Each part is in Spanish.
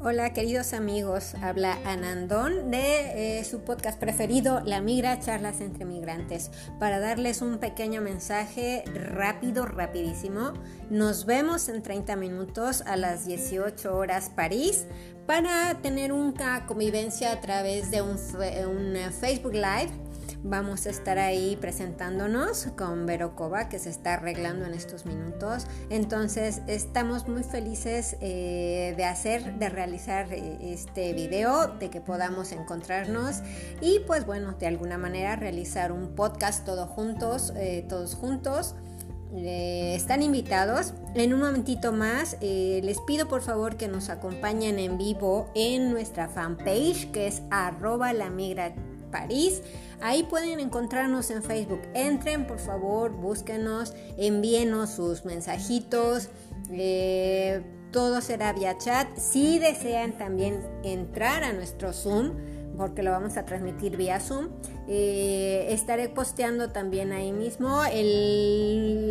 Hola queridos amigos, habla Anandón de eh, su podcast preferido, La Migra, Charlas entre Migrantes, para darles un pequeño mensaje rápido, rapidísimo. Nos vemos en 30 minutos a las 18 horas París para tener una convivencia a través de un, un Facebook Live Vamos a estar ahí presentándonos con Vero que se está arreglando en estos minutos. Entonces estamos muy felices eh, de hacer, de realizar eh, este video, de que podamos encontrarnos y pues bueno, de alguna manera realizar un podcast todos juntos, eh, todos juntos. están invitados. En un momentito más les pido por favor que nos acompañen en vivo en nuestra fanpage que es arroba la migra París. Ahí pueden encontrarnos en Facebook. Entren, por favor, búsquenos, envíenos sus mensajitos. Eh, todo será vía chat. Si desean también entrar a nuestro Zoom, porque lo vamos a transmitir vía Zoom. Eh, estaré posteando también ahí mismo el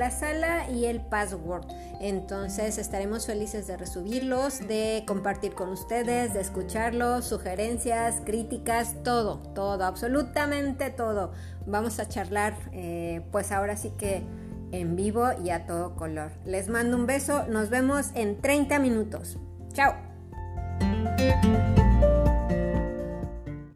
la sala y el password. Entonces estaremos felices de resubirlos, de compartir con ustedes, de escucharlos, sugerencias, críticas, todo, todo, absolutamente todo. Vamos a charlar, eh, pues ahora sí que en vivo y a todo color. Les mando un beso, nos vemos en 30 minutos. Chao.